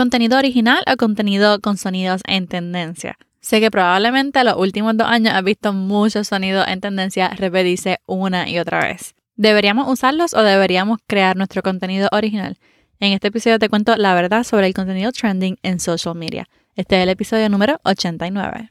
¿Contenido original o contenido con sonidos en tendencia? Sé que probablemente los últimos dos años has visto muchos sonidos en tendencia repetirse una y otra vez. ¿Deberíamos usarlos o deberíamos crear nuestro contenido original? En este episodio te cuento la verdad sobre el contenido trending en social media. Este es el episodio número 89.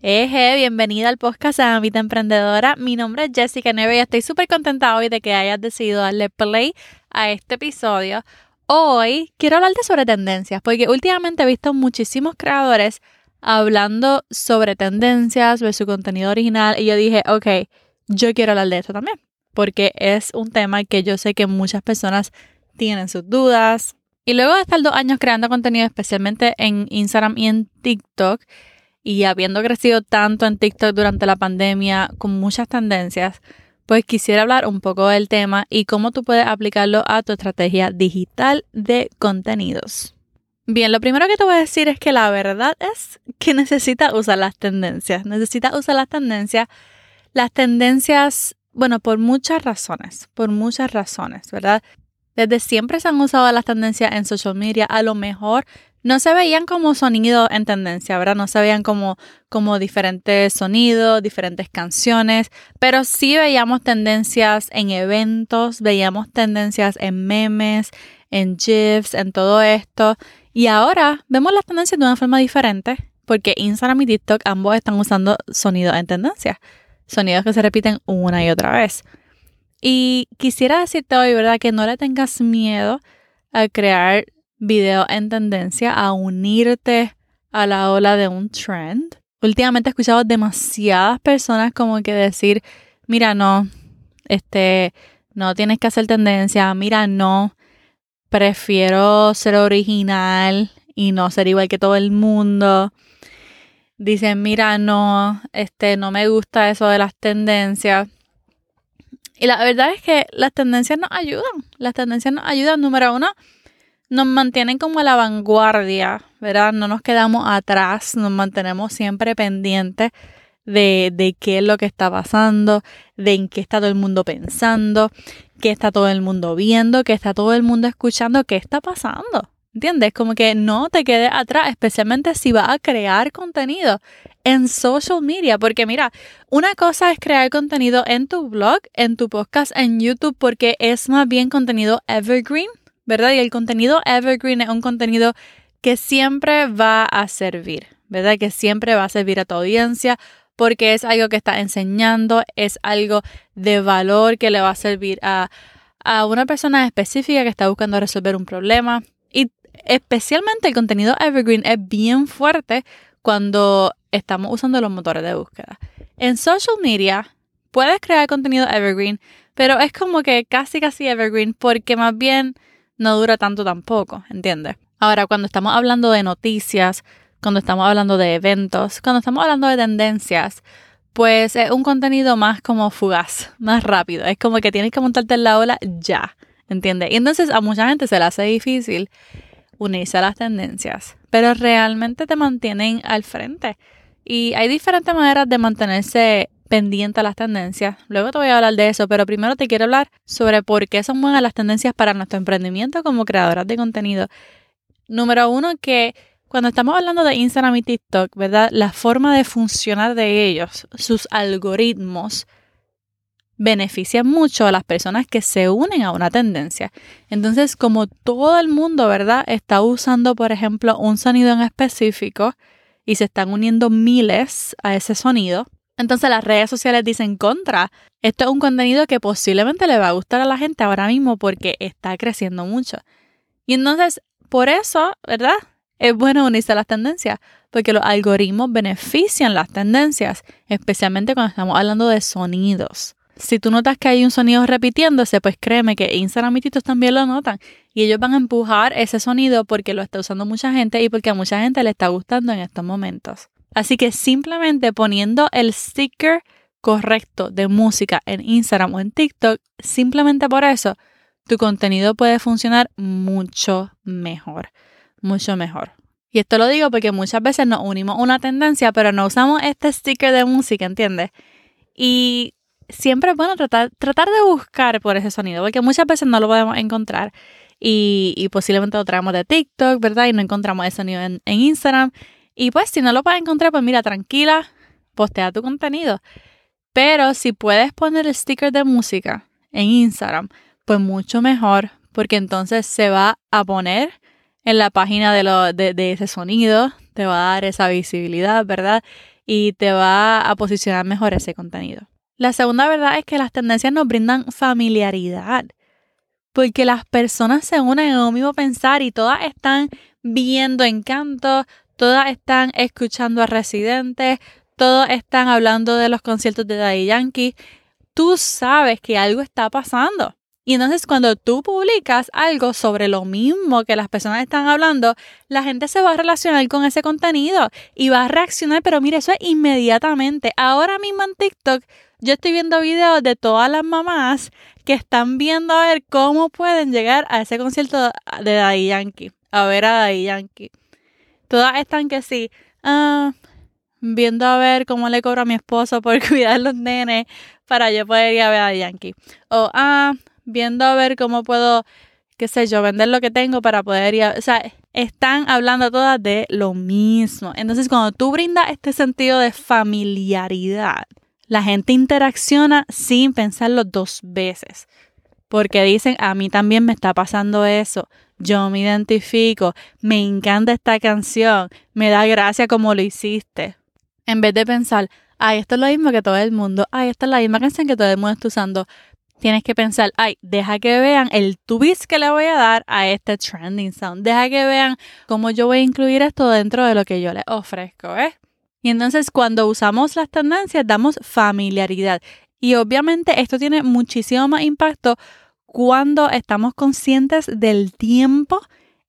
Eje, bienvenida al podcast de Vida Emprendedora. Mi nombre es Jessica Neve y estoy súper contenta hoy de que hayas decidido darle play a este episodio. Hoy quiero hablarte sobre tendencias, porque últimamente he visto muchísimos creadores hablando sobre tendencias, de su contenido original, y yo dije, ok, yo quiero hablar de esto también porque es un tema que yo sé que muchas personas tienen sus dudas. Y luego de estar dos años creando contenido, especialmente en Instagram y en TikTok, y habiendo crecido tanto en TikTok durante la pandemia con muchas tendencias, pues quisiera hablar un poco del tema y cómo tú puedes aplicarlo a tu estrategia digital de contenidos. Bien, lo primero que te voy a decir es que la verdad es que necesitas usar las tendencias. Necesitas usar las tendencias. Las tendencias bueno, por muchas razones, por muchas razones, ¿verdad? Desde siempre se han usado las tendencias en social media. A lo mejor no se veían como sonidos en tendencia, ¿verdad? No se veían como, como diferentes sonidos, diferentes canciones, pero sí veíamos tendencias en eventos, veíamos tendencias en memes, en GIFs, en todo esto. Y ahora vemos las tendencias de una forma diferente porque Instagram y TikTok ambos están usando sonidos en tendencia sonidos que se repiten una y otra vez. Y quisiera decirte hoy, ¿verdad? Que no le tengas miedo a crear videos en tendencia, a unirte a la ola de un trend. Últimamente he escuchado demasiadas personas como que decir, mira, no, este, no tienes que hacer tendencia, mira, no, prefiero ser original y no ser igual que todo el mundo dicen, mira, no, este, no me gusta eso de las tendencias. Y la verdad es que las tendencias nos ayudan. Las tendencias nos ayudan, número uno, nos mantienen como a la vanguardia, ¿verdad? No nos quedamos atrás, nos mantenemos siempre pendientes de, de qué es lo que está pasando, de en qué está todo el mundo pensando, qué está todo el mundo viendo, qué está todo el mundo escuchando, qué está pasando. ¿Entiendes? Como que no te quedes atrás, especialmente si vas a crear contenido en social media. Porque mira, una cosa es crear contenido en tu blog, en tu podcast, en YouTube, porque es más bien contenido evergreen, ¿verdad? Y el contenido evergreen es un contenido que siempre va a servir, ¿verdad? Que siempre va a servir a tu audiencia porque es algo que está enseñando, es algo de valor que le va a servir a, a una persona específica que está buscando resolver un problema. Y especialmente el contenido evergreen es bien fuerte cuando estamos usando los motores de búsqueda. En social media puedes crear contenido evergreen, pero es como que casi casi evergreen porque más bien no dura tanto tampoco, ¿entiendes? Ahora, cuando estamos hablando de noticias, cuando estamos hablando de eventos, cuando estamos hablando de tendencias, pues es un contenido más como fugaz, más rápido. Es como que tienes que montarte en la ola ya, ¿entiendes? Y entonces a mucha gente se le hace difícil unirse a las tendencias, pero realmente te mantienen al frente. Y hay diferentes maneras de mantenerse pendiente a las tendencias. Luego te voy a hablar de eso, pero primero te quiero hablar sobre por qué son buenas las tendencias para nuestro emprendimiento como creadoras de contenido. Número uno, que cuando estamos hablando de Instagram y TikTok, ¿verdad? La forma de funcionar de ellos, sus algoritmos, beneficia mucho a las personas que se unen a una tendencia. Entonces, como todo el mundo, ¿verdad? Está usando, por ejemplo, un sonido en específico y se están uniendo miles a ese sonido, entonces las redes sociales dicen contra. Esto es un contenido que posiblemente le va a gustar a la gente ahora mismo porque está creciendo mucho. Y entonces, por eso, ¿verdad? Es bueno unirse a las tendencias, porque los algoritmos benefician las tendencias, especialmente cuando estamos hablando de sonidos. si tú notas que hay un sonido repitiéndose, pues créeme que Instagram y TikTok también lo notan. Y ellos van a empujar ese sonido porque lo está usando mucha gente y porque a mucha gente le está gustando en estos momentos. Así que simplemente poniendo el sticker correcto de música en Instagram o en TikTok, simplemente por eso, tu contenido puede funcionar mucho mejor, mucho mejor. Y esto lo digo porque muchas veces nos unimos una tendencia, pero no usamos este sticker de música, ¿entiendes? Y siempre es bueno tratar, de buscar por ese sonido, porque muchas veces no lo podemos encontrar. Y, posiblemente lo traemos de TikTok, ¿verdad? Y no encontramos ese sonido en Instagram. Y pues si no lo puedes encontrar, pues mira, tranquila, postea tu contenido. Pero si puedes poner el sticker de música en Instagram, pues mucho mejor, porque entonces se va a poner en la página de, lo, de, ese sonido, te va a dar esa visibilidad, ¿verdad? Y te va a posicionar mejor ese contenido. La segunda verdad es que las tendencias nos brindan familiaridad, porque las personas se unen en un mismo pensar y todas están viendo encanto, todas están escuchando a residentes, todos están hablando de los conciertos de Daddy Yankee. Tú sabes que algo está pasando. Y entonces cuando tú publicas algo sobre lo mismo que las personas están hablando, la gente se va a relacionar con ese contenido y va a reaccionar, pero mire, eso es inmediatamente. Ahora mismo en TikTok yo estoy viendo videos de todas las mamás que están viendo a ver cómo pueden llegar a ese concierto de Daddy Yankee, a ver a Daddy Yankee. Todas están que sí, ah, viendo a ver cómo le cobro a mi esposo por cuidar los nenes para yo poder ir a ver a Yankee. O, ah, viendo a ver cómo puedo, qué sé yo, vender lo que tengo para poder ir a... O sea, están hablando todas de lo mismo. Entonces, cuando tú brindas este sentido de familiaridad, la gente interacciona sin pensarlo dos veces. Porque dicen, a mí también me está pasando eso. Yo me identifico. Me encanta esta canción. Me da gracia como lo hiciste. En vez de pensar, ay, esto es lo mismo que todo el mundo. Ay, esta es la misma canción que todo el mundo está usando. Tienes que pensar, ay, deja que vean el twist que le voy a dar a este trending sound. Deja que vean cómo yo voy a incluir esto dentro de lo que yo les ofrezco, ¿eh? Y entonces cuando usamos las tendencias damos familiaridad. Y obviamente esto tiene muchísimo más impacto cuando estamos conscientes del tiempo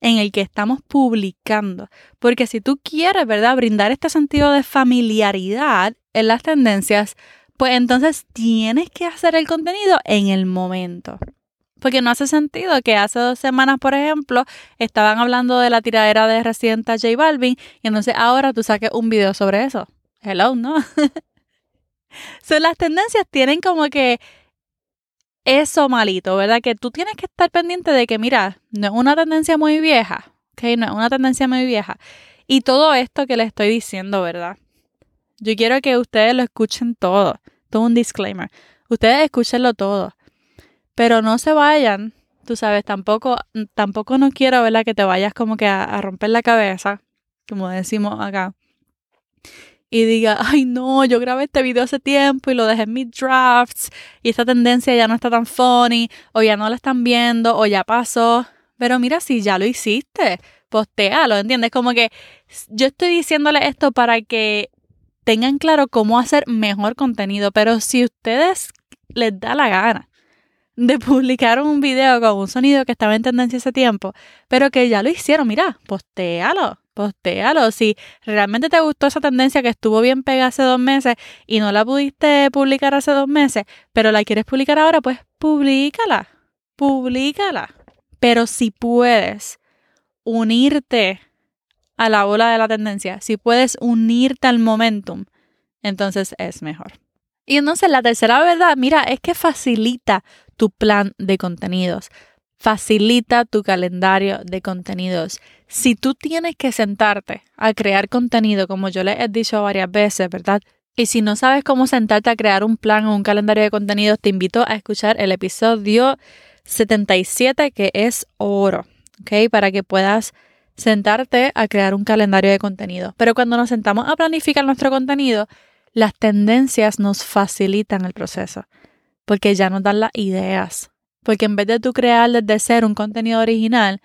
en el que estamos publicando. Porque si tú quieres, ¿verdad?, brindar este sentido de familiaridad en las tendencias, pues entonces tienes que hacer el contenido en el momento. Porque no hace sentido que hace dos semanas, por ejemplo, estaban hablando de la tiradera de Residente a J Balvin y entonces ahora tú saques un video sobre eso. Hello, ¿no? Son las tendencias tienen como que eso malito, ¿verdad? Que tú tienes que estar pendiente de que, mira, no es una tendencia muy vieja, ¿ok? No es una tendencia muy vieja. Y todo esto que le estoy diciendo, ¿verdad? Yo quiero que ustedes lo escuchen todo, todo un disclaimer. Ustedes escúchenlo todo, pero no se vayan, tú sabes, tampoco, tampoco no quiero, ¿verdad? Que te vayas como que a, a romper la cabeza, como decimos acá y diga, ay no, yo grabé este video hace tiempo y lo dejé en mis drafts y esta tendencia ya no está tan funny o ya no la están viendo o ya pasó. Pero mira, si ya lo hiciste, postéalo, ¿entiendes? Como que yo estoy diciéndole esto para que tengan claro cómo hacer mejor contenido, pero si ustedes les da la gana de publicar un video con un sonido que estaba en tendencia hace tiempo, pero que ya lo hicieron, mira, postéalo postéalo. Si realmente te gustó esa tendencia que estuvo bien pegada hace dos meses y no la pudiste publicar hace dos meses, pero la quieres publicar ahora, pues públicala. Públicala. Pero si puedes unirte a la ola de la tendencia, si puedes unirte al momentum, entonces es mejor. Y entonces la tercera verdad, mira, es que facilita tu plan de contenidos facilita tu calendario de contenidos. Si tú tienes que sentarte a crear contenido, como yo les he dicho varias veces, ¿verdad? Y si no sabes cómo sentarte a crear un plan o un calendario de contenidos, te invito a escuchar el episodio 77 que es oro, ¿ok? Para que puedas sentarte a crear un calendario de contenido. Pero cuando nos sentamos a planificar nuestro contenido, las tendencias nos facilitan el proceso, porque ya nos dan las ideas, porque en vez de tú crear desde ser un contenido original,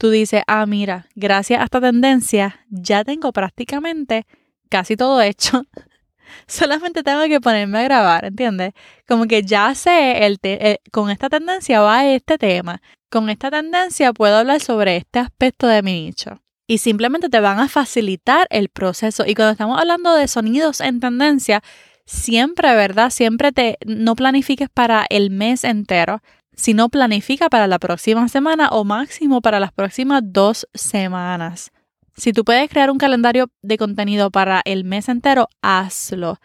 tú dices, ah, mira, gracias a esta tendencia ya tengo prácticamente casi todo hecho. Solamente tengo que ponerme a grabar, ¿entiendes? Como que ya sé, el eh, con esta tendencia va este tema. Con esta tendencia puedo hablar sobre este aspecto de mi nicho. Y simplemente te van a facilitar el proceso. Y cuando estamos hablando de sonidos en tendencia, siempre, ¿verdad? Siempre te no planifiques para el mes entero, sino planifica para la próxima semana o máximo para las próximas dos semanas. Si tú puedes crear un calendario de contenido para el mes entero, hazlo.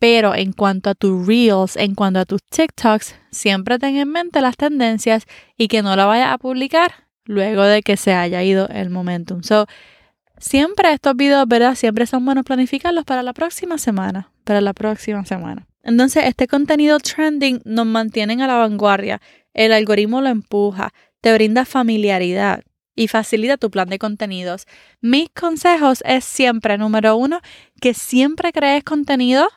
Pero en cuanto a tus reels, en cuanto a tus TikToks, siempre ten en mente las tendencias y que no la vayas a publicar luego de que se haya ido el momentum. So, siempre estos videos, ¿verdad? Siempre son buenos planificarlos para la próxima semana, para la próxima semana. Entonces, este contenido trending nos mantiene a la vanguardia. El algoritmo lo empuja, te brinda familiaridad y facilita tu plan de contenidos. Mis consejos es siempre, número uno, que siempre crees contenido,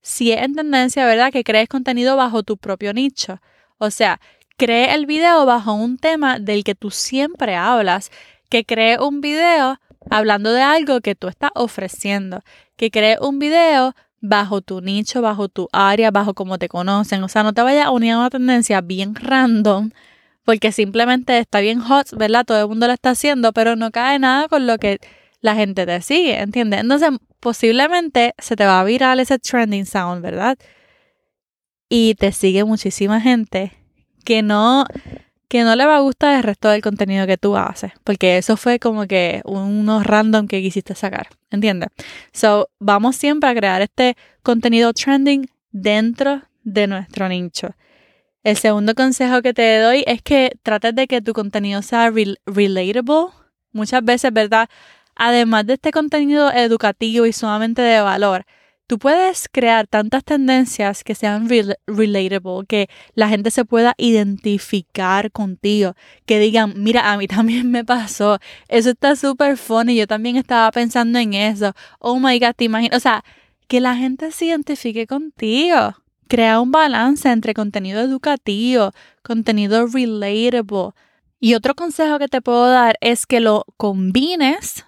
si es en tendencia, ¿verdad? Que crees contenido bajo tu propio nicho. O sea, cree el video bajo un tema del que tú siempre hablas, que cree un video hablando de algo que tú estás ofreciendo, que cree un video bajo tu nicho, bajo tu área, bajo cómo te conocen. O sea, no te vayas a unir a una tendencia bien random porque simplemente está bien hot, ¿verdad? Todo el mundo lo está haciendo, pero no cae nada con lo que la gente te sigue, ¿entiendes? Entonces, posiblemente se te va a virar ese trending sound, ¿verdad? Y te sigue muchísima gente que no que no le va a gustar el resto del contenido que tú haces, porque eso fue como que unos random que quisiste sacar, ¿entiendes? So, vamos siempre a crear este contenido trending dentro de nuestro nicho. El segundo consejo que te doy es que trates de que tu contenido sea relatable. Muchas veces, ¿verdad? Además de este contenido educativo y sumamente de valor, tú puedes crear tantas tendencias que sean relatable, que la gente se pueda identificar contigo, que digan, mira, a mí también me pasó, eso está súper funny, yo también estaba pensando en eso, oh my god, te imaginas, o sea, que la gente se identifique contigo. Crea un balance entre contenido educativo, contenido relatable. Y otro consejo que te puedo dar es que lo combines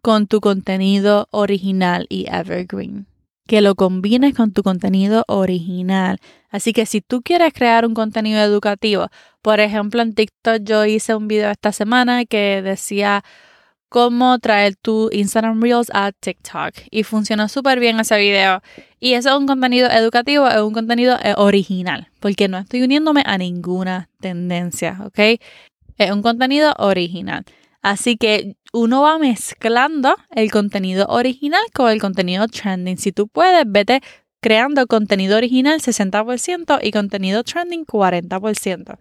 con tu contenido original y evergreen. Que lo combines con tu contenido original. Así que si tú quieres crear un contenido educativo, por ejemplo en TikTok yo hice un video esta semana que decía cómo traer tu Instagram Reels a TikTok. Y funcionó súper bien ese video. Y eso es un contenido educativo, es un contenido eh, original, porque no estoy uniéndome a ninguna tendencia, ¿ok? Es un contenido original. Así que uno va mezclando el contenido original con el contenido trending. Si tú puedes, vete creando contenido original 60% y contenido trending 40%.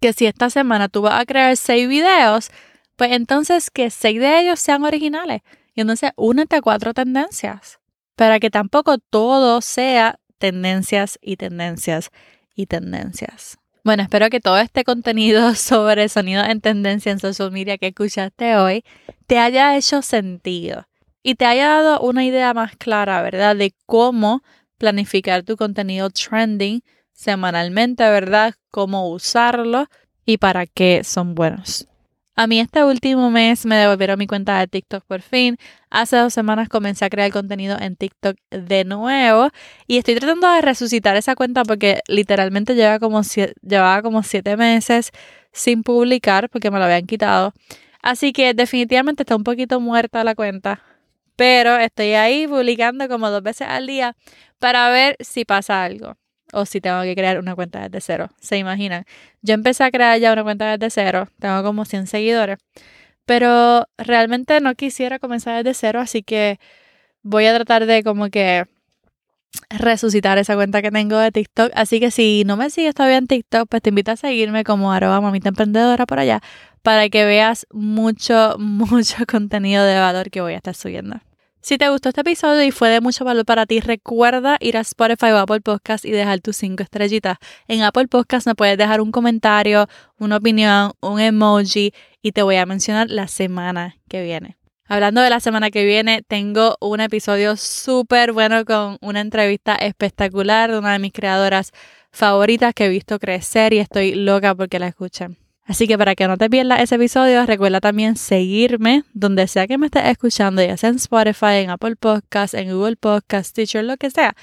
Que si esta semana tú vas a crear 6 videos, pues entonces que seis de ellos sean originales. Y entonces únete a cuatro tendencias. Para que tampoco todo sea tendencias y tendencias y tendencias. Bueno, espero que todo este contenido sobre sonido en tendencia en social media que escuchaste hoy te haya hecho sentido y te haya dado una idea más clara, ¿verdad? De cómo planificar tu contenido trending semanalmente, ¿verdad? Cómo usarlo y para qué son buenos. A mí este último mes me devolvieron mi cuenta de TikTok por fin. Hace dos semanas comencé a crear contenido en TikTok de nuevo y estoy tratando de resucitar esa cuenta porque literalmente lleva como llevaba como siete meses sin publicar porque me lo habían quitado. Así que definitivamente está un poquito muerta la cuenta. Pero estoy ahí publicando como dos veces al día para ver si pasa algo o si tengo que crear una cuenta desde cero. ¿Se imaginan? Yo empecé a crear ya una cuenta desde cero, tengo como 100 seguidores, pero realmente no quisiera comenzar desde cero, así que voy a tratar de como que resucitar esa cuenta que tengo de TikTok. Así que si no me sigues todavía en TikTok, pues te invito a seguirme como arroba mamita emprendedora por allá para que veas mucho, mucho contenido de valor que voy a estar subiendo. Si te gustó este episodio y fue de mucho valor para ti, recuerda ir a Spotify o Apple Podcast y dejar tus cinco estrellitas. En Apple Podcast me puedes dejar un comentario, una opinión, un emoji y te voy a mencionar la semana que viene. Hablando de la semana que viene, tengo un episodio súper bueno con una entrevista espectacular de una de mis creadoras favoritas que he visto crecer y estoy loca porque la escuchen. Así que para que no te pierdas ese episodio, recuerda también seguirme donde sea que me estés escuchando, ya sea en Spotify, en Apple Podcasts, en Google Podcasts, Teacher, lo que sea.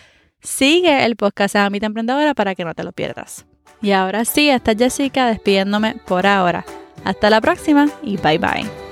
Sigue el podcast de Amita Emprendedora para que no te lo pierdas. Y ahora sí, esta es Jessica despidiéndome por ahora. Hasta la próxima y bye bye.